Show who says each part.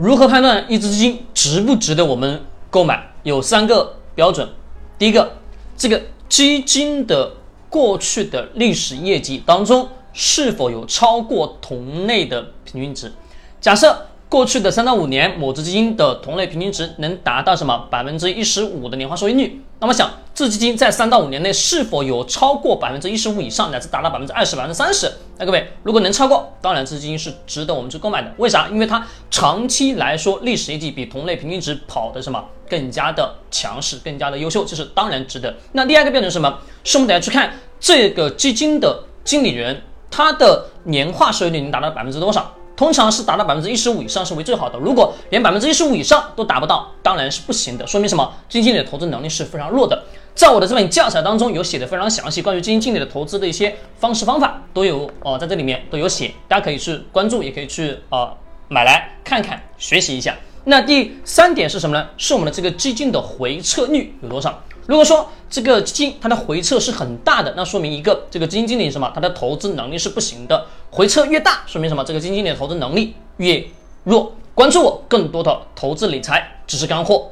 Speaker 1: 如何判断一只基金值不值得我们购买？有三个标准。第一个，这个基金的过去的历史业绩当中是否有超过同类的平均值？假设过去的三到五年，某只基金的同类平均值能达到什么百分之一十五的年化收益率？那么想，这基金在三到五年内是否有超过百分之一十五以上，乃至达到百分之二十、百分之三十？那各位，如果能超过，当然这基金是值得我们去购买的。为啥？因为它长期来说历史业绩比同类平均值跑的什么更加的强势，更加的优秀，这是当然值得。那第二个标准是什么？是我们得要去看这个基金的经理人，他的年化收益率能达到百分之多少？通常是达到百分之一十五以上是为最好的，如果连百分之一十五以上都达不到，当然是不行的，说明什么？基金经理的投资能力是非常弱的。在我的这本教材当中有写的非常详细，关于基金经理的投资的一些方式方法都有哦，在这里面都有写，大家可以去关注，也可以去啊买来看看学习一下。那第三点是什么呢？是我们的这个基金的回撤率有多少？如果说这个基金它的回撤是很大的，那说明一个这个基金经理什么？他的投资能力是不行的。回撤越大，说明什么？这个基金经理的投资能力越弱。关注我更多的投资理财知识干货。